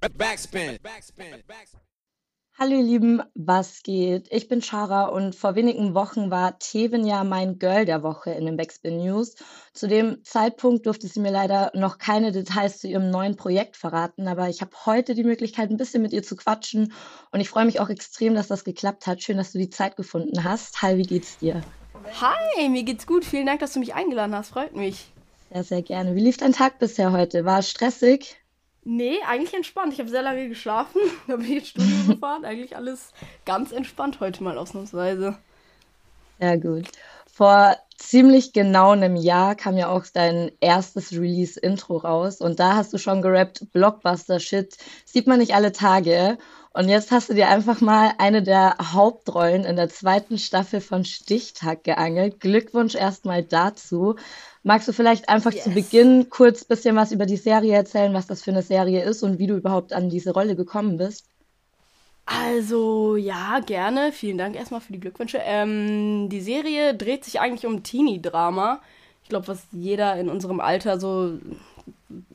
Backspin. Hallo ihr Lieben, was geht? Ich bin Shara und vor wenigen Wochen war Teven ja mein Girl der Woche in den Backspin News. Zu dem Zeitpunkt durfte sie mir leider noch keine Details zu ihrem neuen Projekt verraten, aber ich habe heute die Möglichkeit, ein bisschen mit ihr zu quatschen und ich freue mich auch extrem, dass das geklappt hat. Schön, dass du die Zeit gefunden hast. Hi, wie geht's dir? Hi, mir geht's gut. Vielen Dank, dass du mich eingeladen hast. Freut mich. Sehr, sehr gerne. Wie lief dein Tag bisher heute? War es stressig? Nee, eigentlich entspannt. Ich habe sehr lange geschlafen. Da bin ich ins Studio gefahren. Eigentlich alles ganz entspannt heute mal ausnahmsweise. Sehr gut. Vor ziemlich genau einem Jahr kam ja auch dein erstes Release-Intro raus und da hast du schon gerappt, Blockbuster-Shit, sieht man nicht alle Tage. Und jetzt hast du dir einfach mal eine der Hauptrollen in der zweiten Staffel von Stichtag geangelt. Glückwunsch erstmal dazu. Magst du vielleicht einfach yes. zu Beginn kurz ein bisschen was über die Serie erzählen, was das für eine Serie ist und wie du überhaupt an diese Rolle gekommen bist? Also, ja, gerne. Vielen Dank erstmal für die Glückwünsche. Ähm, die Serie dreht sich eigentlich um Teenie-Drama. Ich glaube, was jeder in unserem Alter so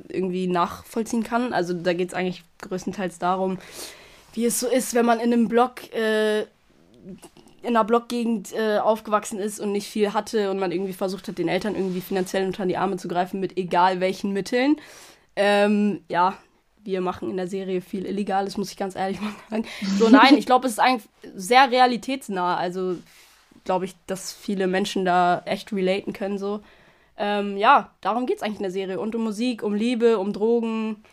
irgendwie nachvollziehen kann. Also, da geht es eigentlich größtenteils darum, wie es so ist, wenn man in einem Blog äh, in einer Blockgegend äh, aufgewachsen ist und nicht viel hatte und man irgendwie versucht hat, den Eltern irgendwie finanziell unter die Arme zu greifen mit egal welchen Mitteln. Ähm, ja, wir machen in der Serie viel Illegales, muss ich ganz ehrlich mal sagen. So, nein, ich glaube, es ist eigentlich sehr realitätsnah. Also, glaube ich, dass viele Menschen da echt relaten können, so. Ähm, ja, darum geht es eigentlich in der Serie. Und um Musik, um Liebe, um Drogen,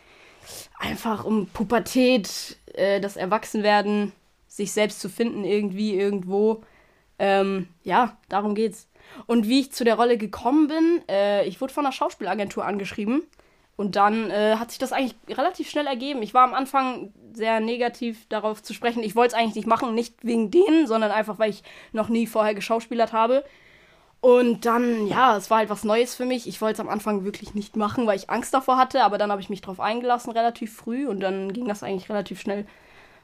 einfach um Pubertät, äh, das Erwachsenwerden sich selbst zu finden, irgendwie, irgendwo. Ähm, ja, darum geht's. Und wie ich zu der Rolle gekommen bin, äh, ich wurde von einer Schauspielagentur angeschrieben. Und dann äh, hat sich das eigentlich relativ schnell ergeben. Ich war am Anfang sehr negativ darauf zu sprechen. Ich wollte es eigentlich nicht machen, nicht wegen denen, sondern einfach, weil ich noch nie vorher geschauspielert habe. Und dann, ja, es war halt was Neues für mich. Ich wollte es am Anfang wirklich nicht machen, weil ich Angst davor hatte, aber dann habe ich mich darauf eingelassen, relativ früh. Und dann ging das eigentlich relativ schnell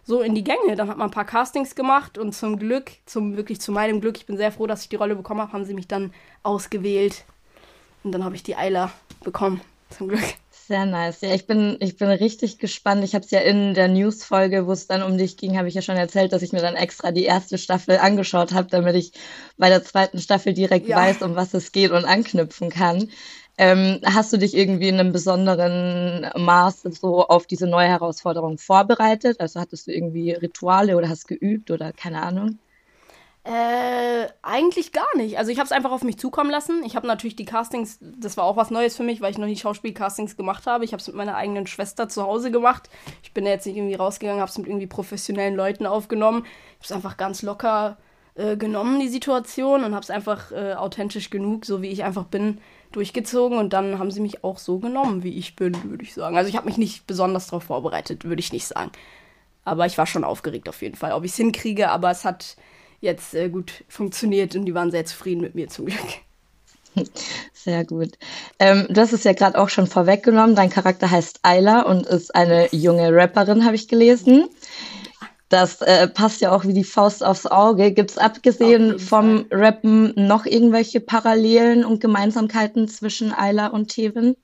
so in die Gänge. Dann hat man ein paar Castings gemacht und zum Glück, zum wirklich zu meinem Glück, ich bin sehr froh, dass ich die Rolle bekommen habe, haben sie mich dann ausgewählt. Und dann habe ich die Eiler bekommen, zum Glück. Sehr nice. Ja, ich bin, ich bin richtig gespannt. Ich habe es ja in der News-Folge, wo es dann um dich ging, habe ich ja schon erzählt, dass ich mir dann extra die erste Staffel angeschaut habe, damit ich bei der zweiten Staffel direkt ja. weiß, um was es geht und anknüpfen kann. Ähm, hast du dich irgendwie in einem besonderen Maß so auf diese neue Herausforderung vorbereitet? Also hattest du irgendwie Rituale oder hast geübt oder keine Ahnung? Äh, eigentlich gar nicht. Also ich habe es einfach auf mich zukommen lassen. Ich habe natürlich die Castings, das war auch was Neues für mich, weil ich noch nie Schauspielcastings gemacht habe. Ich habe es mit meiner eigenen Schwester zu Hause gemacht. Ich bin da jetzt nicht irgendwie rausgegangen, habe es mit irgendwie professionellen Leuten aufgenommen. Ich habe es einfach ganz locker äh, genommen, die Situation, und habe es einfach äh, authentisch genug, so wie ich einfach bin, durchgezogen und dann haben sie mich auch so genommen, wie ich bin, würde ich sagen. Also ich habe mich nicht besonders darauf vorbereitet, würde ich nicht sagen. Aber ich war schon aufgeregt auf jeden Fall, ob ich es hinkriege, aber es hat jetzt äh, gut funktioniert und die waren sehr zufrieden mit mir zum Glück. Sehr gut. Ähm, du hast es ja gerade auch schon vorweggenommen. Dein Charakter heißt Ayla und ist eine junge Rapperin, habe ich gelesen. Das äh, passt ja auch wie die Faust aufs Auge. Gibt es abgesehen vom Fall. Rappen noch irgendwelche Parallelen und Gemeinsamkeiten zwischen Ayla und Tevin?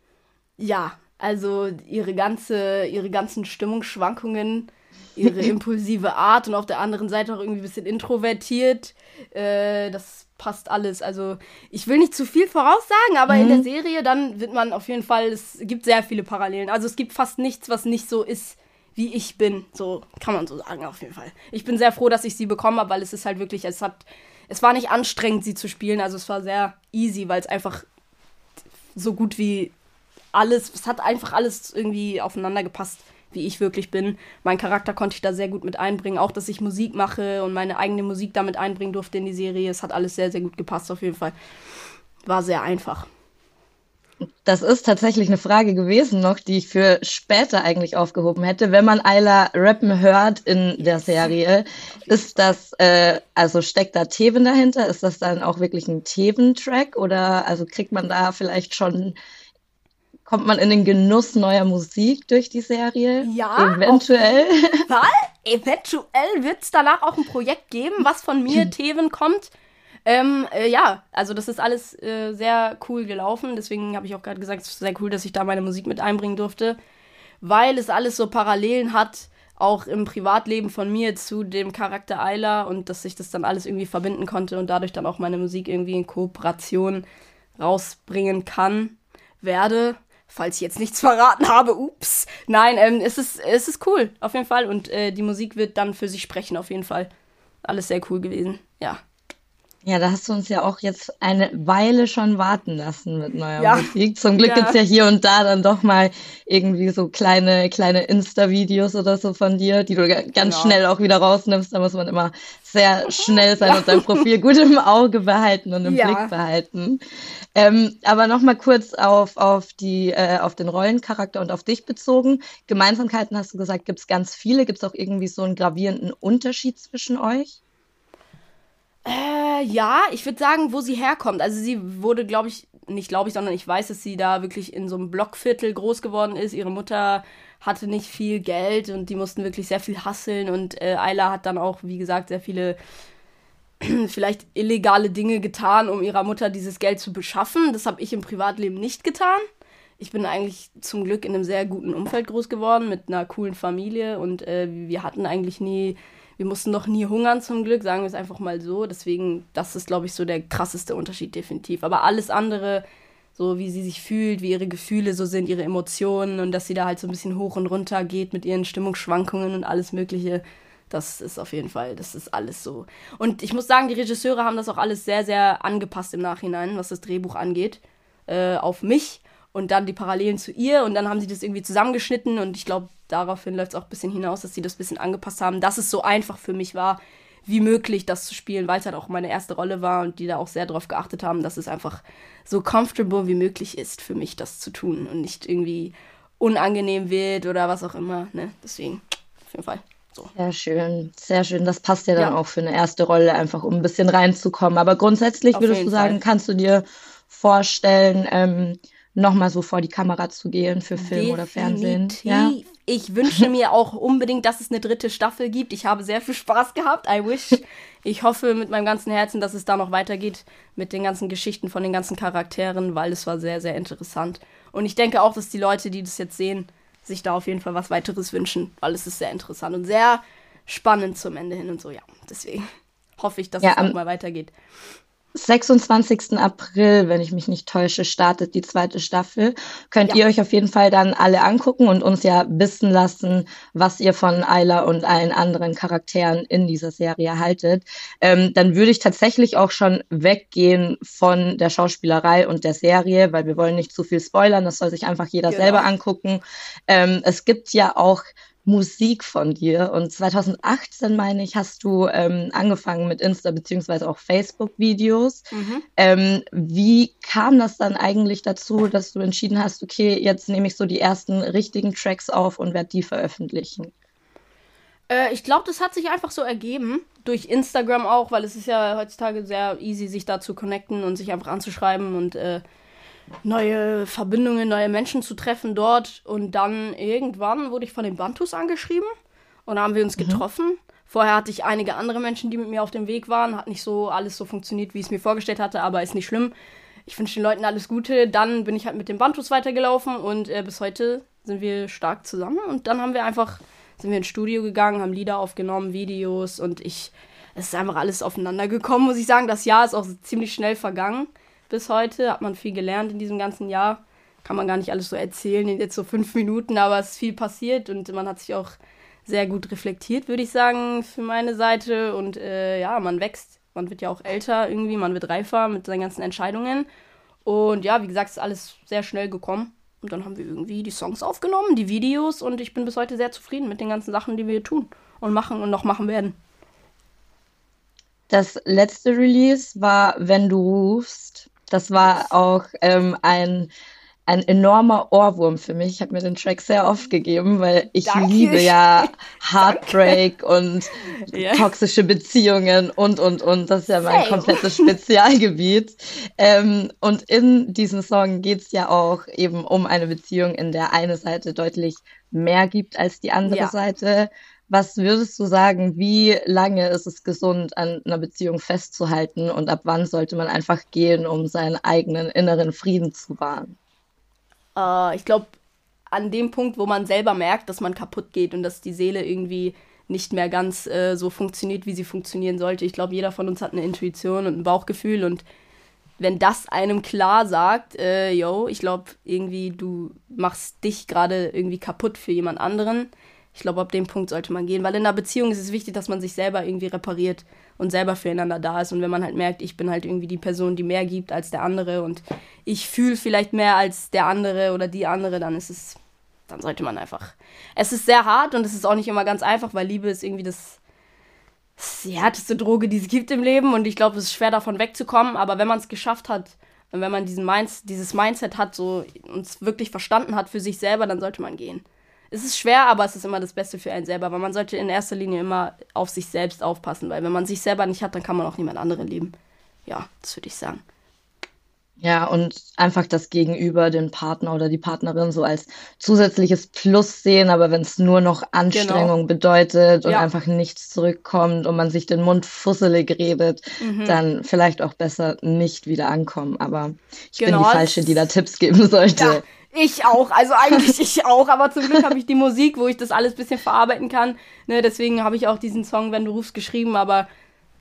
Ja, also ihre ganze, ihre ganzen Stimmungsschwankungen, ihre impulsive Art und auf der anderen Seite auch irgendwie ein bisschen introvertiert. Äh, das passt alles. Also ich will nicht zu viel voraussagen, aber mhm. in der mhm. Serie dann wird man auf jeden Fall, es gibt sehr viele Parallelen. Also es gibt fast nichts, was nicht so ist wie ich bin. So kann man so sagen, auf jeden Fall. Ich bin sehr froh, dass ich sie bekommen habe, weil es ist halt wirklich, es hat, es war nicht anstrengend, sie zu spielen. Also es war sehr easy, weil es einfach so gut wie alles, es hat einfach alles irgendwie aufeinander gepasst, wie ich wirklich bin. Mein Charakter konnte ich da sehr gut mit einbringen. Auch, dass ich Musik mache und meine eigene Musik damit einbringen durfte in die Serie. Es hat alles sehr, sehr gut gepasst, auf jeden Fall. War sehr einfach. Das ist tatsächlich eine Frage gewesen noch, die ich für später eigentlich aufgehoben hätte. Wenn man Ayla rappen hört in der Serie, ist das, äh, also steckt da Teven dahinter? Ist das dann auch wirklich ein Teven-Track? Oder also kriegt man da vielleicht schon, kommt man in den Genuss neuer Musik durch die Serie? Ja. Eventuell. Was? Eventuell wird es danach auch ein Projekt geben, was von mir, Teven, kommt ähm, äh, ja, also das ist alles äh, sehr cool gelaufen. Deswegen habe ich auch gerade gesagt, es ist sehr cool, dass ich da meine Musik mit einbringen durfte. weil es alles so Parallelen hat, auch im Privatleben von mir zu dem Charakter Ayla und dass ich das dann alles irgendwie verbinden konnte und dadurch dann auch meine Musik irgendwie in Kooperation rausbringen kann, werde. Falls ich jetzt nichts verraten habe, ups. Nein, ähm, es, ist, es ist cool, auf jeden Fall. Und äh, die Musik wird dann für sich sprechen, auf jeden Fall. Alles sehr cool gewesen, ja. Ja, da hast du uns ja auch jetzt eine Weile schon warten lassen mit neuer ja. Musik. Zum Glück ja. gibt's ja hier und da dann doch mal irgendwie so kleine, kleine Insta-Videos oder so von dir, die du ganz genau. schnell auch wieder rausnimmst. Da muss man immer sehr schnell sein und sein Profil gut im Auge behalten und im ja. Blick behalten. Ähm, aber nochmal kurz auf, auf, die, äh, auf den Rollencharakter und auf dich bezogen. Gemeinsamkeiten hast du gesagt, gibt's ganz viele. Gibt's auch irgendwie so einen gravierenden Unterschied zwischen euch? Äh, ja, ich würde sagen, wo sie herkommt. Also sie wurde, glaube ich, nicht glaube ich, sondern ich weiß, dass sie da wirklich in so einem Blockviertel groß geworden ist. Ihre Mutter hatte nicht viel Geld und die mussten wirklich sehr viel hasseln und äh, Ayla hat dann auch, wie gesagt, sehr viele vielleicht illegale Dinge getan, um ihrer Mutter dieses Geld zu beschaffen. Das habe ich im Privatleben nicht getan. Ich bin eigentlich zum Glück in einem sehr guten Umfeld groß geworden mit einer coolen Familie und äh, wir hatten eigentlich nie wir mussten noch nie hungern zum Glück, sagen wir es einfach mal so. Deswegen, das ist, glaube ich, so der krasseste Unterschied definitiv. Aber alles andere, so wie sie sich fühlt, wie ihre Gefühle so sind, ihre Emotionen und dass sie da halt so ein bisschen hoch und runter geht mit ihren Stimmungsschwankungen und alles Mögliche, das ist auf jeden Fall, das ist alles so. Und ich muss sagen, die Regisseure haben das auch alles sehr, sehr angepasst im Nachhinein, was das Drehbuch angeht, äh, auf mich und dann die Parallelen zu ihr und dann haben sie das irgendwie zusammengeschnitten und ich glaube, daraufhin läuft es auch ein bisschen hinaus, dass sie das ein bisschen angepasst haben, dass es so einfach für mich war, wie möglich das zu spielen, weil es halt auch meine erste Rolle war und die da auch sehr darauf geachtet haben, dass es einfach so comfortable wie möglich ist für mich, das zu tun und nicht irgendwie unangenehm wird oder was auch immer. Ne? Deswegen, auf jeden Fall. So. Sehr schön, sehr schön. Das passt ja dann ja. auch für eine erste Rolle, einfach um ein bisschen reinzukommen. Aber grundsätzlich auf würdest du sagen, Fall. kannst du dir vorstellen, ähm, nochmal so vor die Kamera zu gehen für Film Definitiv. oder Fernsehen. Ja? Ich wünsche mir auch unbedingt, dass es eine dritte Staffel gibt. Ich habe sehr viel Spaß gehabt. I wish. Ich hoffe mit meinem ganzen Herzen, dass es da noch weitergeht mit den ganzen Geschichten von den ganzen Charakteren, weil es war sehr, sehr interessant. Und ich denke auch, dass die Leute, die das jetzt sehen, sich da auf jeden Fall was weiteres wünschen, weil es ist sehr interessant und sehr spannend zum Ende hin und so, ja. Deswegen hoffe ich, dass ja, es nochmal weitergeht. 26. April, wenn ich mich nicht täusche, startet die zweite Staffel. Könnt ja. ihr euch auf jeden Fall dann alle angucken und uns ja wissen lassen, was ihr von Ayla und allen anderen Charakteren in dieser Serie haltet. Ähm, dann würde ich tatsächlich auch schon weggehen von der Schauspielerei und der Serie, weil wir wollen nicht zu viel spoilern. Das soll sich einfach jeder genau. selber angucken. Ähm, es gibt ja auch Musik von dir. Und 2018, meine ich, hast du ähm, angefangen mit Insta- beziehungsweise auch Facebook-Videos. Mhm. Ähm, wie kam das dann eigentlich dazu, dass du entschieden hast, okay, jetzt nehme ich so die ersten richtigen Tracks auf und werde die veröffentlichen? Äh, ich glaube, das hat sich einfach so ergeben. Durch Instagram auch, weil es ist ja heutzutage sehr easy, sich da zu connecten und sich einfach anzuschreiben und äh, neue Verbindungen, neue Menschen zu treffen dort. Und dann irgendwann wurde ich von den Bantus angeschrieben und da haben wir uns mhm. getroffen. Vorher hatte ich einige andere Menschen, die mit mir auf dem Weg waren. Hat nicht so alles so funktioniert, wie ich es mir vorgestellt hatte, aber ist nicht schlimm. Ich wünsche den Leuten alles Gute. Dann bin ich halt mit den Bantus weitergelaufen und äh, bis heute sind wir stark zusammen. Und dann haben wir einfach, sind wir ins Studio gegangen, haben Lieder aufgenommen, Videos und ich, es ist einfach alles aufeinander gekommen, muss ich sagen. Das Jahr ist auch ziemlich schnell vergangen bis heute. Hat man viel gelernt in diesem ganzen Jahr. Kann man gar nicht alles so erzählen in jetzt so fünf Minuten, aber es ist viel passiert und man hat sich auch sehr gut reflektiert, würde ich sagen, für meine Seite. Und äh, ja, man wächst. Man wird ja auch älter irgendwie, man wird reifer mit seinen ganzen Entscheidungen. Und ja, wie gesagt, ist alles sehr schnell gekommen. Und dann haben wir irgendwie die Songs aufgenommen, die Videos und ich bin bis heute sehr zufrieden mit den ganzen Sachen, die wir tun und machen und noch machen werden. Das letzte Release war Wenn du rufst. Das war auch ähm, ein, ein enormer Ohrwurm für mich. Ich habe mir den Track sehr oft gegeben, weil ich Danke. liebe ja Heartbreak und yeah. toxische Beziehungen und, und, und. Das ist ja mein Same. komplettes Spezialgebiet. ähm, und in diesem Song geht es ja auch eben um eine Beziehung, in der eine Seite deutlich mehr gibt als die andere ja. Seite. Was würdest du sagen, wie lange ist es gesund, an einer Beziehung festzuhalten und ab wann sollte man einfach gehen, um seinen eigenen inneren Frieden zu wahren? Uh, ich glaube, an dem Punkt, wo man selber merkt, dass man kaputt geht und dass die Seele irgendwie nicht mehr ganz äh, so funktioniert, wie sie funktionieren sollte. Ich glaube, jeder von uns hat eine Intuition und ein Bauchgefühl und wenn das einem klar sagt, äh, yo, ich glaube, irgendwie du machst dich gerade irgendwie kaputt für jemand anderen. Ich glaube, ab dem Punkt sollte man gehen, weil in einer Beziehung ist es wichtig, dass man sich selber irgendwie repariert und selber füreinander da ist. Und wenn man halt merkt, ich bin halt irgendwie die Person, die mehr gibt als der andere und ich fühle vielleicht mehr als der andere oder die andere, dann ist es, dann sollte man einfach. Es ist sehr hart und es ist auch nicht immer ganz einfach, weil Liebe ist irgendwie das die härteste Droge, die es gibt im Leben und ich glaube, es ist schwer davon wegzukommen, aber wenn man es geschafft hat und wenn man diesen Minds dieses Mindset hat, so uns wirklich verstanden hat für sich selber, dann sollte man gehen. Es ist schwer, aber es ist immer das Beste für einen selber, weil man sollte in erster Linie immer auf sich selbst aufpassen, weil wenn man sich selber nicht hat, dann kann man auch niemand anderen lieben. Ja, das würde ich sagen. Ja, und einfach das Gegenüber, den Partner oder die Partnerin so als zusätzliches Plus sehen, aber wenn es nur noch Anstrengung genau. bedeutet und ja. einfach nichts zurückkommt und man sich den Mund fusselig redet, mhm. dann vielleicht auch besser nicht wieder ankommen. Aber ich genau. bin die Falsche, die da Tipps geben sollte. Ja. Ich auch, also eigentlich ich auch, aber zum Glück habe ich die Musik, wo ich das alles bisschen verarbeiten kann. Ne, deswegen habe ich auch diesen Song, wenn du rufst, geschrieben, aber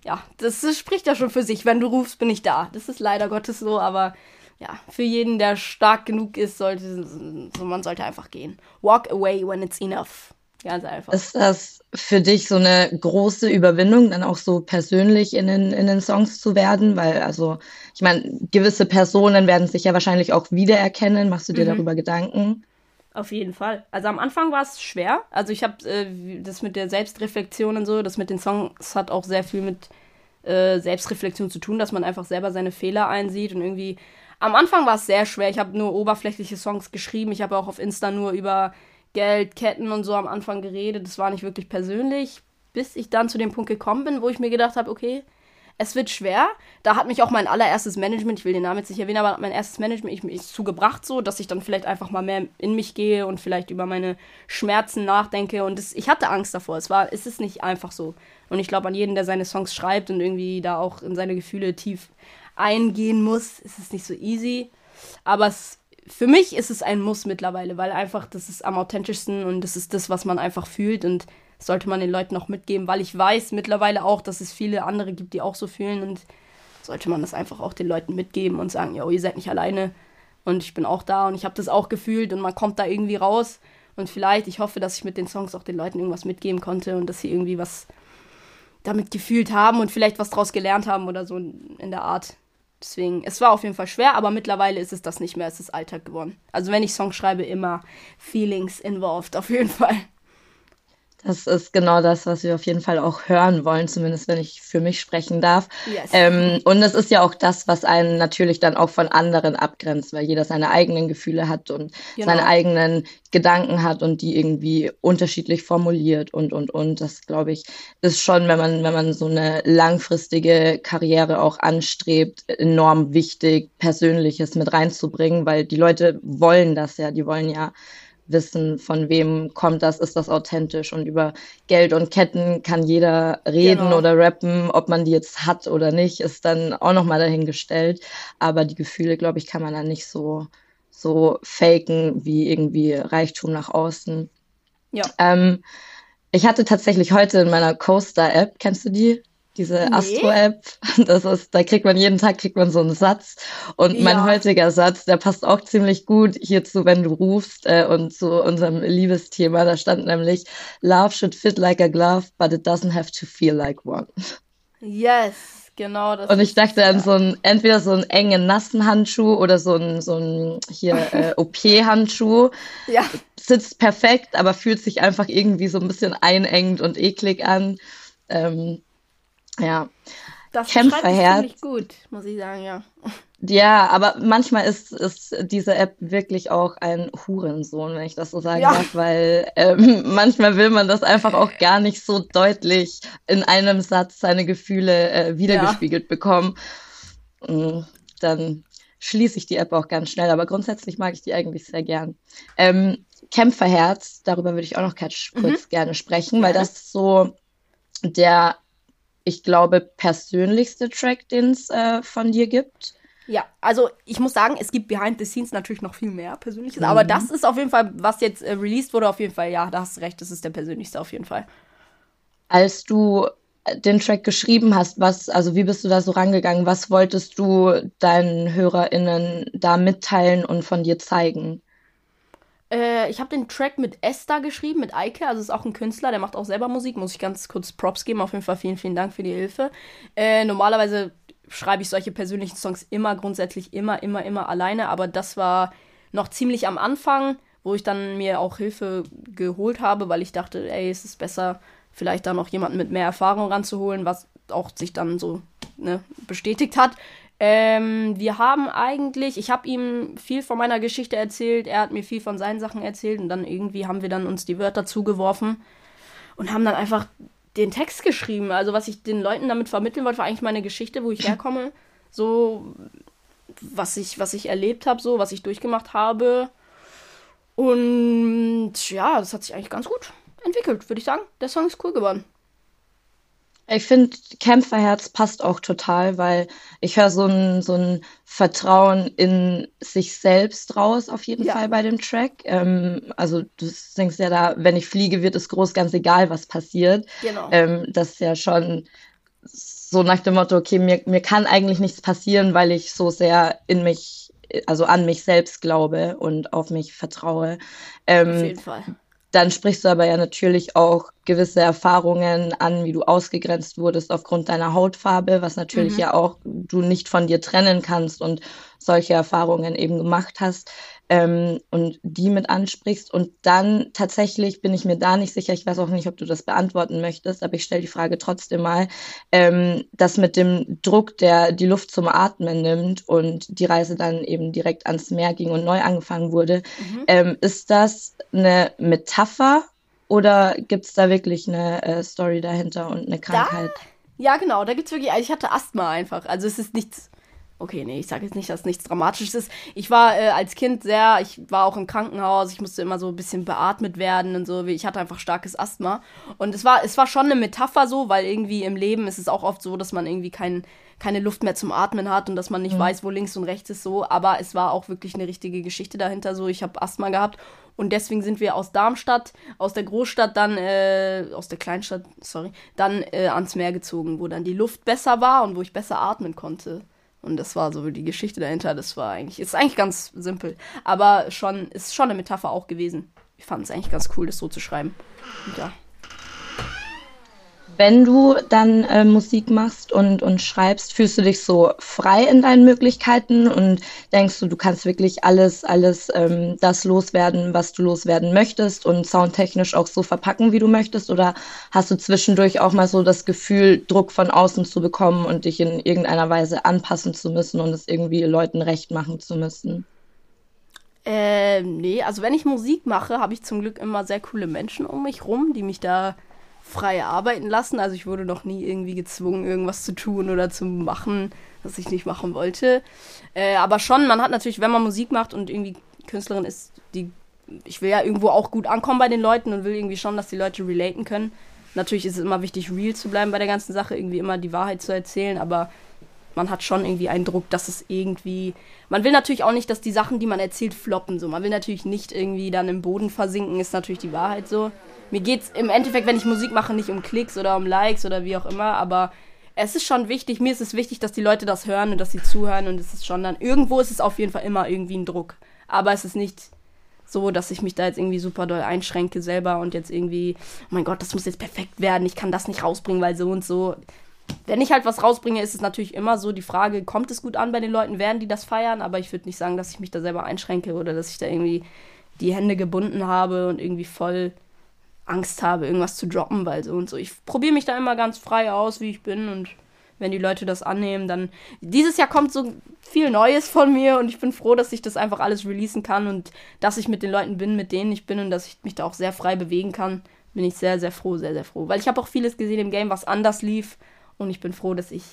ja, das, das, spricht ja schon für sich. Wenn du rufst, bin ich da. Das ist leider Gottes so, aber ja, für jeden, der stark genug ist, sollte so, man sollte einfach gehen. Walk away when it's enough. Ganz einfach. Ist das für dich so eine große Überwindung, dann auch so persönlich in den, in den Songs zu werden? Weil, also, ich meine, gewisse Personen werden sich ja wahrscheinlich auch wiedererkennen. Machst du dir mhm. darüber Gedanken? Auf jeden Fall. Also am Anfang war es schwer. Also ich habe äh, das mit der Selbstreflexion und so, das mit den Songs hat auch sehr viel mit äh, Selbstreflexion zu tun, dass man einfach selber seine Fehler einsieht und irgendwie. Am Anfang war es sehr schwer. Ich habe nur oberflächliche Songs geschrieben. Ich habe auch auf Insta nur über Geld, Ketten und so am Anfang geredet. Das war nicht wirklich persönlich, bis ich dann zu dem Punkt gekommen bin, wo ich mir gedacht habe, okay, es wird schwer. Da hat mich auch mein allererstes Management, ich will den Namen jetzt nicht erwähnen, aber mein erstes Management ich, mich zugebracht, so, dass ich dann vielleicht einfach mal mehr in mich gehe und vielleicht über meine Schmerzen nachdenke. Und das, ich hatte Angst davor. Es war, es ist nicht einfach so. Und ich glaube, an jeden, der seine Songs schreibt und irgendwie da auch in seine Gefühle tief eingehen muss, ist es nicht so easy. Aber es, für mich ist es ein Muss mittlerweile, weil einfach das ist am authentischsten und das ist das, was man einfach fühlt. Und sollte man den Leuten auch mitgeben, weil ich weiß mittlerweile auch, dass es viele andere gibt, die auch so fühlen und sollte man das einfach auch den Leuten mitgeben und sagen, ja, ihr seid nicht alleine und ich bin auch da und ich habe das auch gefühlt und man kommt da irgendwie raus und vielleicht, ich hoffe, dass ich mit den Songs auch den Leuten irgendwas mitgeben konnte und dass sie irgendwie was damit gefühlt haben und vielleicht was draus gelernt haben oder so in der Art. Deswegen, es war auf jeden Fall schwer, aber mittlerweile ist es das nicht mehr, es ist Alltag geworden. Also wenn ich Songs schreibe, immer Feelings involved, auf jeden Fall. Das ist genau das, was wir auf jeden Fall auch hören wollen, zumindest wenn ich für mich sprechen darf. Yes. Ähm, und es ist ja auch das, was einen natürlich dann auch von anderen abgrenzt, weil jeder seine eigenen Gefühle hat und genau. seine eigenen Gedanken hat und die irgendwie unterschiedlich formuliert und und und. Das glaube ich ist schon, wenn man wenn man so eine langfristige Karriere auch anstrebt, enorm wichtig, Persönliches mit reinzubringen, weil die Leute wollen das ja, die wollen ja wissen, von wem kommt das, ist das authentisch. Und über Geld und Ketten kann jeder reden genau. oder rappen, ob man die jetzt hat oder nicht, ist dann auch nochmal dahingestellt. Aber die Gefühle, glaube ich, kann man dann nicht so, so faken wie irgendwie Reichtum nach außen. Ja. Ähm, ich hatte tatsächlich heute in meiner Coaster-App, kennst du die? Diese nee. Astro-App. Das ist, da kriegt man jeden Tag kriegt man so einen Satz. Und ja. mein heutiger Satz, der passt auch ziemlich gut hierzu, wenn du rufst äh, und zu unserem Liebesthema. Da stand nämlich, Love should fit like a glove, but it doesn't have to feel like one. Yes. Genau, das und ich dachte an so ein, entweder so einen engen nassen Handschuh oder so ein, so ein hier äh, OP-Handschuh. Ja. Sitzt perfekt, aber fühlt sich einfach irgendwie so ein bisschen einengend und eklig an. Ähm, ja. Das Kämpferherz. ziemlich gut, muss ich sagen, ja. Ja, aber manchmal ist, ist diese App wirklich auch ein Hurensohn, wenn ich das so sagen ja. darf, weil ähm, manchmal will man das einfach auch gar nicht so deutlich in einem Satz seine Gefühle äh, wiedergespiegelt ja. bekommen. Mm, dann schließe ich die App auch ganz schnell, aber grundsätzlich mag ich die eigentlich sehr gern. Ähm, Kämpferherz, darüber würde ich auch noch kurz mhm. gerne sprechen, weil das so der ich glaube, persönlichste Track, den es äh, von dir gibt. Ja, also ich muss sagen, es gibt behind the scenes natürlich noch viel mehr Persönliches, mhm. aber das ist auf jeden Fall, was jetzt äh, released wurde, auf jeden Fall, ja, da hast du recht, das ist der persönlichste auf jeden Fall. Als du den Track geschrieben hast, was, also wie bist du da so rangegangen? Was wolltest du deinen HörerInnen da mitteilen und von dir zeigen? Äh, ich habe den Track mit Esther geschrieben, mit Eike, also ist auch ein Künstler, der macht auch selber Musik, muss ich ganz kurz Props geben. Auf jeden Fall vielen, vielen Dank für die Hilfe. Äh, normalerweise schreibe ich solche persönlichen Songs immer, grundsätzlich immer, immer, immer alleine, aber das war noch ziemlich am Anfang, wo ich dann mir auch Hilfe geholt habe, weil ich dachte, ey, es ist besser, vielleicht da noch jemanden mit mehr Erfahrung ranzuholen, was auch sich dann so ne, bestätigt hat. Ähm, wir haben eigentlich, ich habe ihm viel von meiner Geschichte erzählt, er hat mir viel von seinen Sachen erzählt und dann irgendwie haben wir dann uns die Wörter zugeworfen und haben dann einfach den Text geschrieben. Also was ich den Leuten damit vermitteln wollte, war eigentlich meine Geschichte, wo ich herkomme, so was ich was ich erlebt habe, so was ich durchgemacht habe und ja, das hat sich eigentlich ganz gut entwickelt, würde ich sagen. Der Song ist cool geworden. Ich finde, Kämpferherz passt auch total, weil ich höre so ein, so ein Vertrauen in sich selbst raus, auf jeden ja. Fall bei dem Track. Ähm, also du denkst ja da, wenn ich fliege, wird es groß, ganz egal, was passiert. Genau. Ähm, das ist ja schon so nach dem Motto, okay, mir, mir kann eigentlich nichts passieren, weil ich so sehr in mich, also an mich selbst glaube und auf mich vertraue. Ähm, auf jeden Fall dann sprichst du aber ja natürlich auch gewisse Erfahrungen an, wie du ausgegrenzt wurdest aufgrund deiner Hautfarbe, was natürlich mhm. ja auch du nicht von dir trennen kannst und solche Erfahrungen eben gemacht hast ähm, und die mit ansprichst. Und dann tatsächlich bin ich mir da nicht sicher, ich weiß auch nicht, ob du das beantworten möchtest, aber ich stelle die Frage trotzdem mal, ähm, das mit dem Druck, der die Luft zum Atmen nimmt und die Reise dann eben direkt ans Meer ging und neu angefangen wurde, mhm. ähm, ist das eine Metapher oder gibt es da wirklich eine äh, Story dahinter und eine Krankheit? Da? Ja, genau, da gibt es wirklich, ich hatte Asthma einfach. Also es ist nichts okay, nee, ich sage jetzt nicht, dass nichts Dramatisches ist. Ich war äh, als Kind sehr, ich war auch im Krankenhaus, ich musste immer so ein bisschen beatmet werden und so. Ich hatte einfach starkes Asthma. Und es war, es war schon eine Metapher so, weil irgendwie im Leben ist es auch oft so, dass man irgendwie kein, keine Luft mehr zum Atmen hat und dass man nicht mhm. weiß, wo links und rechts ist so. Aber es war auch wirklich eine richtige Geschichte dahinter so. Ich habe Asthma gehabt und deswegen sind wir aus Darmstadt, aus der Großstadt dann, äh, aus der Kleinstadt, sorry, dann äh, ans Meer gezogen, wo dann die Luft besser war und wo ich besser atmen konnte. Und das war so die Geschichte dahinter. Das war eigentlich, ist eigentlich ganz simpel. Aber schon, ist schon eine Metapher auch gewesen. Ich fand es eigentlich ganz cool, das so zu schreiben. Und ja wenn du dann äh, Musik machst und, und schreibst, fühlst du dich so frei in deinen Möglichkeiten und denkst du, du kannst wirklich alles, alles ähm, das loswerden, was du loswerden möchtest und soundtechnisch auch so verpacken, wie du möchtest? Oder hast du zwischendurch auch mal so das Gefühl, Druck von außen zu bekommen und dich in irgendeiner Weise anpassen zu müssen und es irgendwie Leuten recht machen zu müssen? Ähm, nee, also wenn ich Musik mache, habe ich zum Glück immer sehr coole Menschen um mich rum, die mich da frei arbeiten lassen. Also ich wurde noch nie irgendwie gezwungen, irgendwas zu tun oder zu machen, was ich nicht machen wollte. Äh, aber schon, man hat natürlich, wenn man Musik macht und irgendwie Künstlerin ist, die ich will ja irgendwo auch gut ankommen bei den Leuten und will irgendwie schon, dass die Leute relaten können. Natürlich ist es immer wichtig, real zu bleiben bei der ganzen Sache, irgendwie immer die Wahrheit zu erzählen, aber man hat schon irgendwie einen Druck, dass es irgendwie. Man will natürlich auch nicht, dass die Sachen, die man erzählt, floppen. So, man will natürlich nicht irgendwie dann im Boden versinken, ist natürlich die Wahrheit so mir geht es im Endeffekt, wenn ich Musik mache, nicht um Klicks oder um Likes oder wie auch immer, aber es ist schon wichtig, mir ist es wichtig, dass die Leute das hören und dass sie zuhören und es ist schon dann, irgendwo ist es auf jeden Fall immer irgendwie ein Druck. Aber es ist nicht so, dass ich mich da jetzt irgendwie super doll einschränke selber und jetzt irgendwie, oh mein Gott, das muss jetzt perfekt werden, ich kann das nicht rausbringen, weil so und so. Wenn ich halt was rausbringe, ist es natürlich immer so die Frage, kommt es gut an bei den Leuten, werden die das feiern? Aber ich würde nicht sagen, dass ich mich da selber einschränke oder dass ich da irgendwie die Hände gebunden habe und irgendwie voll Angst habe, irgendwas zu droppen, weil so und so. Ich probiere mich da immer ganz frei aus, wie ich bin und wenn die Leute das annehmen, dann. Dieses Jahr kommt so viel Neues von mir und ich bin froh, dass ich das einfach alles releasen kann und dass ich mit den Leuten bin, mit denen ich bin und dass ich mich da auch sehr frei bewegen kann. Bin ich sehr, sehr froh, sehr, sehr froh. Weil ich habe auch vieles gesehen im Game, was anders lief und ich bin froh, dass ich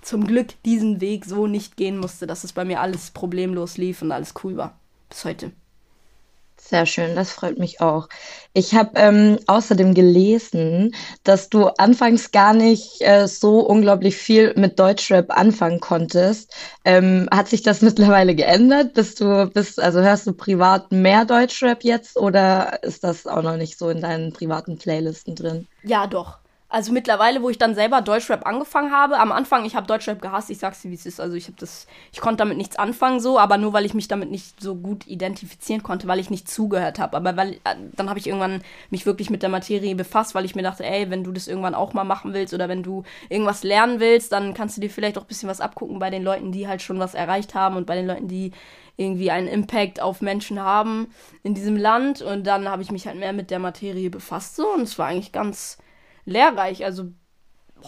zum Glück diesen Weg so nicht gehen musste, dass es bei mir alles problemlos lief und alles cool war. Bis heute. Sehr schön, das freut mich auch. Ich habe ähm, außerdem gelesen, dass du anfangs gar nicht äh, so unglaublich viel mit Deutschrap anfangen konntest. Ähm, hat sich das mittlerweile geändert? Bist du, bist, also hörst du privat mehr Deutschrap jetzt oder ist das auch noch nicht so in deinen privaten Playlisten drin? Ja, doch. Also mittlerweile, wo ich dann selber Deutschrap angefangen habe, am Anfang, ich habe Deutschrap gehasst, ich sag's dir, wie es ist. Also ich habe das, ich konnte damit nichts anfangen so, aber nur weil ich mich damit nicht so gut identifizieren konnte, weil ich nicht zugehört habe. Aber weil, äh, dann habe ich irgendwann mich wirklich mit der Materie befasst, weil ich mir dachte, ey, wenn du das irgendwann auch mal machen willst oder wenn du irgendwas lernen willst, dann kannst du dir vielleicht auch ein bisschen was abgucken bei den Leuten, die halt schon was erreicht haben und bei den Leuten, die irgendwie einen Impact auf Menschen haben in diesem Land. Und dann habe ich mich halt mehr mit der Materie befasst so und es war eigentlich ganz lehrreich. Also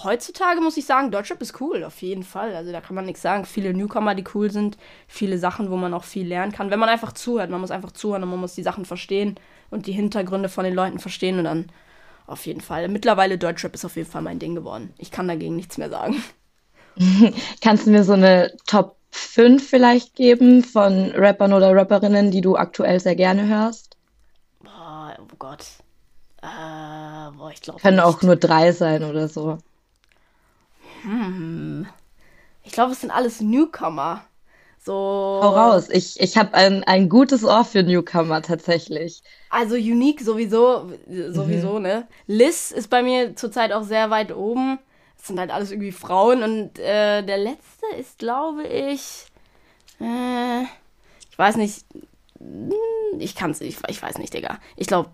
heutzutage muss ich sagen, Deutschrap ist cool, auf jeden Fall. Also da kann man nichts sagen. Viele Newcomer, die cool sind, viele Sachen, wo man auch viel lernen kann. Wenn man einfach zuhört, man muss einfach zuhören und man muss die Sachen verstehen und die Hintergründe von den Leuten verstehen und dann auf jeden Fall. Mittlerweile Deutschrap ist auf jeden Fall mein Ding geworden. Ich kann dagegen nichts mehr sagen. Kannst du mir so eine Top 5 vielleicht geben von Rappern oder Rapperinnen, die du aktuell sehr gerne hörst? Boah, oh Gott. Äh, boah, ich glaube. Können nicht. auch nur drei sein oder so. Hm. Ich glaube, es sind alles Newcomer. So. Hau raus. Ich, ich habe ein, ein gutes Ohr für Newcomer tatsächlich. Also Unique sowieso, sowieso, mhm. ne? Liz ist bei mir zurzeit auch sehr weit oben. Es sind halt alles irgendwie Frauen und äh, der letzte ist, glaube ich. Äh, ich weiß nicht. Hm, ich kann's nicht, ich weiß nicht, Digga. Ich glaube,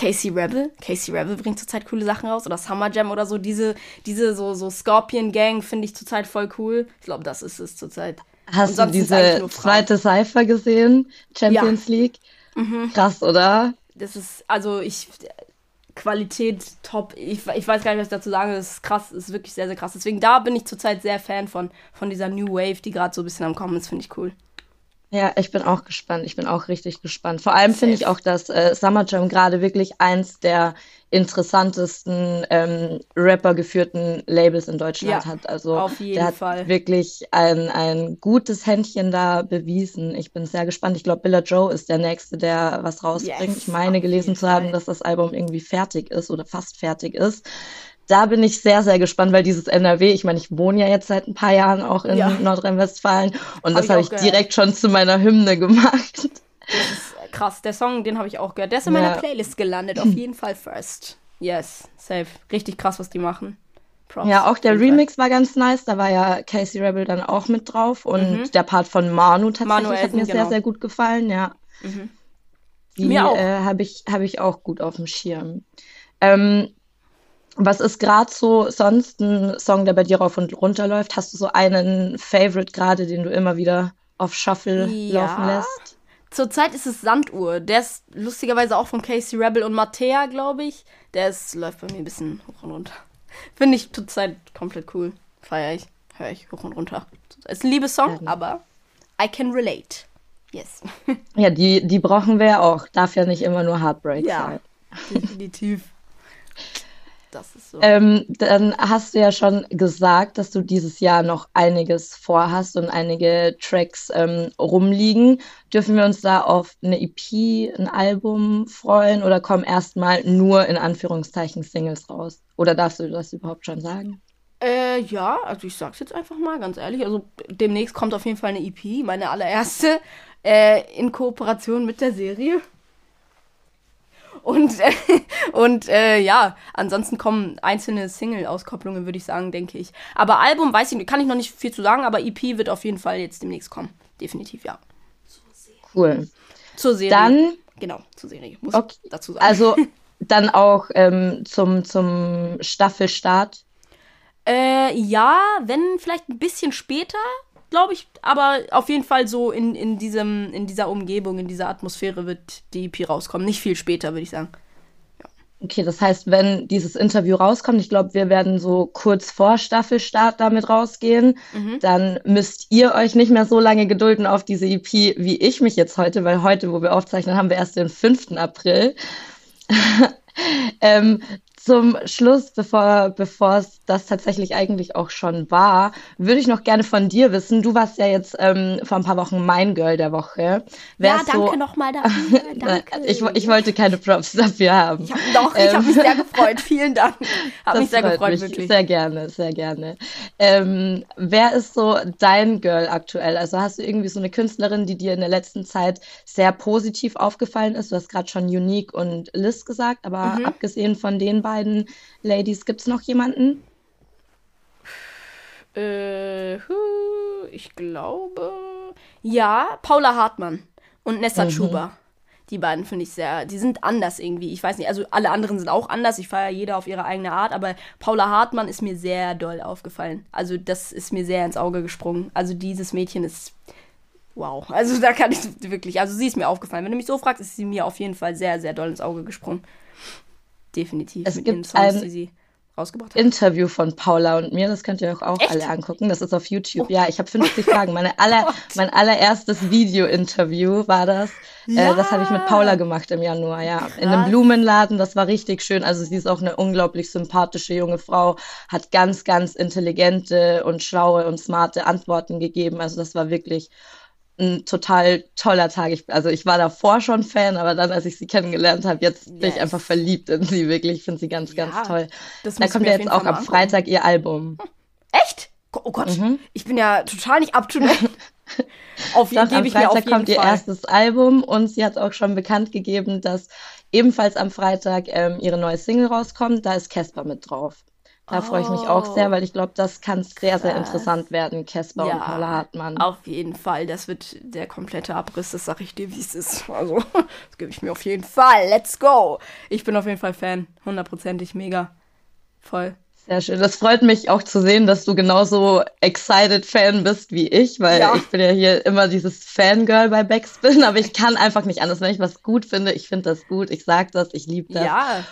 Casey Rebel. Casey Rebel bringt zurzeit coole Sachen raus. Oder Summer Jam oder so. Diese, diese so, so Scorpion Gang finde ich zurzeit voll cool. Ich glaube, das ist es zurzeit. Hast du diese zweite Cypher gesehen? Champions ja. League? Mhm. Krass, oder? Das ist, also ich, Qualität top. Ich, ich weiß gar nicht, was ich dazu sagen. Das ist krass, das ist wirklich sehr, sehr krass. Deswegen da bin ich zurzeit sehr Fan von, von dieser New Wave, die gerade so ein bisschen am Kommen ist, finde ich cool. Ja, ich bin auch gespannt. Ich bin auch richtig gespannt. Vor allem finde ich auch, dass äh, Summer Jam gerade wirklich eins der interessantesten ähm, Rapper geführten Labels in Deutschland ja, hat. Also auf jeden der hat Fall. wirklich ein, ein gutes Händchen da bewiesen. Ich bin sehr gespannt. Ich glaube, Billa Joe ist der Nächste, der was rausbringt. Yes, ich meine gelesen zu haben, dass das Album irgendwie fertig ist oder fast fertig ist da bin ich sehr, sehr gespannt, weil dieses NRW, ich meine, ich wohne ja jetzt seit ein paar Jahren auch in ja. Nordrhein-Westfalen und hab das habe ich gehört. direkt schon zu meiner Hymne gemacht. Das ist krass. Der Song, den habe ich auch gehört. Der ist in meiner Playlist gelandet, auf jeden Fall first. Yes, safe. Richtig krass, was die machen. Props. Ja, auch der Remix war ganz nice. Da war ja Casey Rebel dann auch mit drauf und mhm. der Part von Manu tatsächlich Manu hat mir genau. sehr, sehr gut gefallen. Ja. Mhm. Die äh, habe ich, hab ich auch gut auf dem Schirm. Ähm, was ist gerade so sonst ein Song, der bei dir rauf und runter läuft? Hast du so einen Favorite gerade, den du immer wieder auf Shuffle ja. laufen lässt? Zurzeit ist es Sanduhr. Der ist lustigerweise auch von Casey Rebel und Mattea, glaube ich. Der ist, läuft bei mir ein bisschen hoch und runter. Finde ich zurzeit komplett cool. Feier ich. Höre ich hoch und runter. Ist ein Liebessong, ja. aber I can relate. Yes. ja, die, die brauchen wir ja auch. Darf ja nicht immer nur Heartbreak ja, sein. Definitiv. Das ist so. Ähm, dann hast du ja schon gesagt, dass du dieses Jahr noch einiges vorhast und einige Tracks ähm, rumliegen. Dürfen wir uns da auf eine EP, ein Album freuen oder kommen erstmal nur in Anführungszeichen Singles raus? Oder darfst du das überhaupt schon sagen? Äh, ja, also ich sag's jetzt einfach mal ganz ehrlich. Also demnächst kommt auf jeden Fall eine EP, meine allererste, äh, in Kooperation mit der Serie. Und, äh, und äh, ja, ansonsten kommen einzelne Single-Auskopplungen, würde ich sagen, denke ich. Aber Album weiß ich nicht, kann ich noch nicht viel zu sagen, aber EP wird auf jeden Fall jetzt demnächst kommen. Definitiv, ja. Cool. Zur Serie. Dann. Genau, zur Serie. Muss okay. ich dazu sagen. Also dann auch ähm, zum, zum Staffelstart. Äh, ja, wenn vielleicht ein bisschen später, glaube ich, aber auf jeden Fall so in, in, diesem, in dieser Umgebung, in dieser Atmosphäre wird die EP rauskommen. Nicht viel später, würde ich sagen. Ja. Okay, das heißt, wenn dieses Interview rauskommt, ich glaube, wir werden so kurz vor Staffelstart damit rausgehen, mhm. dann müsst ihr euch nicht mehr so lange gedulden auf diese EP, wie ich mich jetzt heute, weil heute, wo wir aufzeichnen, haben wir erst den 5. April. ähm, zum Schluss, bevor, bevor es das tatsächlich eigentlich auch schon war, würde ich noch gerne von dir wissen. Du warst ja jetzt ähm, vor ein paar Wochen mein Girl der Woche. Wär's ja, danke so, nochmal dafür. danke. ich, ich wollte keine Props dafür haben. Ich hab, doch, ich ähm, habe mich sehr gefreut. Vielen Dank. Habe mich sehr gefreut, mich. wirklich. Sehr gerne, sehr gerne. Ähm, wer ist so dein Girl aktuell? Also hast du irgendwie so eine Künstlerin, die dir in der letzten Zeit sehr positiv aufgefallen ist? Du hast gerade schon Unique und Liz gesagt, aber mhm. abgesehen von den beiden beiden Ladies. Gibt es noch jemanden? Äh, ich glaube. Ja, Paula Hartmann und Nessa mhm. Schuber. Die beiden finde ich sehr, die sind anders irgendwie. Ich weiß nicht, also alle anderen sind auch anders. Ich feiere jeder auf ihre eigene Art, aber Paula Hartmann ist mir sehr doll aufgefallen. Also das ist mir sehr ins Auge gesprungen. Also dieses Mädchen ist wow. Also da kann ich wirklich, also sie ist mir aufgefallen. Wenn du mich so fragst, ist sie mir auf jeden Fall sehr, sehr doll ins Auge gesprungen. Definitiv. Es gibt Songs, ein die sie rausgebracht hat. Interview von Paula und mir, das könnt ihr euch auch Echt? alle angucken. Das ist auf YouTube. Oh. Ja, ich habe 50 Fragen. Meine aller, mein allererstes Video-Interview war das. Ja. Äh, das habe ich mit Paula gemacht im Januar, ja. Krass. In einem Blumenladen, das war richtig schön. Also sie ist auch eine unglaublich sympathische junge Frau, hat ganz, ganz intelligente und schlaue und smarte Antworten gegeben. Also das war wirklich ein total toller Tag. Ich, also ich war davor schon Fan, aber dann, als ich sie kennengelernt habe, jetzt yes. bin ich einfach verliebt in sie. Wirklich, ich finde sie ganz, ja, ganz toll. da kommt ja jetzt auch am Freitag ihr Album. Echt? Oh Gott, mhm. ich bin ja total nicht up to date. auf jeden Fall. Am Freitag kommt Fall. ihr erstes Album und sie hat auch schon bekannt gegeben, dass ebenfalls am Freitag ähm, ihre neue Single rauskommt. Da ist Casper mit drauf. Da oh. freue ich mich auch sehr, weil ich glaube, das kann sehr, sehr interessant werden, Casper ja, und Paula Hartmann. Auf jeden Fall. Das wird der komplette Abriss, das sage ich dir, wie es ist. Also, das gebe ich mir auf jeden Fall. Let's go. Ich bin auf jeden Fall Fan. Hundertprozentig mega. Voll. Sehr schön. Das freut mich auch zu sehen, dass du genauso excited Fan bist wie ich, weil ja. ich bin ja hier immer dieses Fangirl bei Backspin, aber ich kann einfach nicht anders. Wenn ich was gut finde, ich finde das gut, ich sag das, ich liebe das. Ja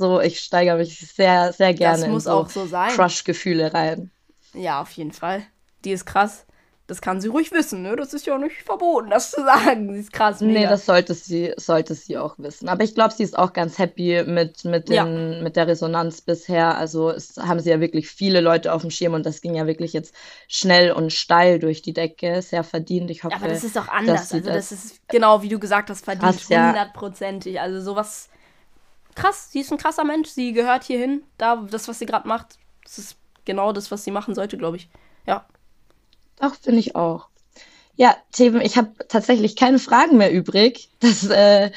so, ich steigere mich sehr, sehr gerne in so, auch so sein. Crush-Gefühle rein. Ja, auf jeden Fall. Die ist krass. Das kann sie ruhig wissen, ne? Das ist ja nicht verboten, das zu sagen. Sie ist krass. Mega. Nee, das sollte sie, sollte sie auch wissen. Aber ich glaube, sie ist auch ganz happy mit, mit, den, ja. mit der Resonanz bisher. Also es haben sie ja wirklich viele Leute auf dem Schirm und das ging ja wirklich jetzt schnell und steil durch die Decke. Sehr verdient. Ich hoffe, aber das ist auch anders. Also das, das, ist genau, wie du gesagt hast, verdient hundertprozentig. Ja. Also sowas krass, sie ist ein krasser Mensch, sie gehört hierhin. Da, das, was sie gerade macht, das ist genau das, was sie machen sollte, glaube ich. Ja. Doch, finde ich auch. Ja, Themen, ich habe tatsächlich keine Fragen mehr übrig. Das äh,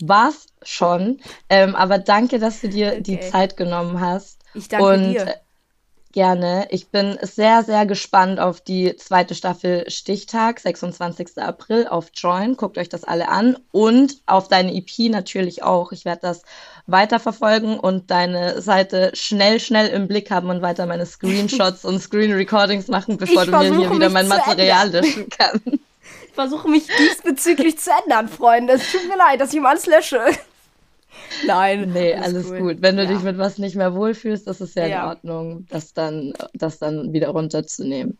war's schon. Ähm, aber danke, dass du dir okay. die Zeit genommen hast. Ich danke Und, dir. Gerne. Ich bin sehr, sehr gespannt auf die zweite Staffel Stichtag, 26. April auf Join. Guckt euch das alle an und auf deine EP natürlich auch. Ich werde das weiterverfolgen und deine Seite schnell, schnell im Blick haben und weiter meine Screenshots und Screen Recordings machen, bevor ich du mir hier wieder mein Material löschen kannst. Ich versuche mich diesbezüglich zu ändern, Freunde. Es tut mir leid, dass ich ihm alles lösche. Nein. Nee, alles, alles gut. Wenn du ja. dich mit was nicht mehr wohlfühlst, das ist ja, ja, in Ordnung, das dann, das dann wieder runterzunehmen.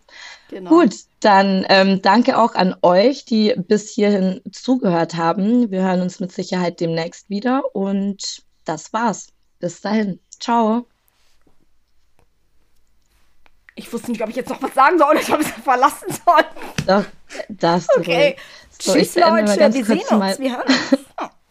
Genau. Gut, dann ähm, danke auch an euch, die bis hierhin zugehört haben. Wir hören uns mit Sicherheit demnächst wieder und das war's. Bis dahin. Ciao. Ich wusste nicht, ob ich jetzt noch was sagen soll oder ob ich es verlassen soll. Doch, darfst du. Okay. So, Tschüss, Leute. Wir sehen uns. Wir hören uns.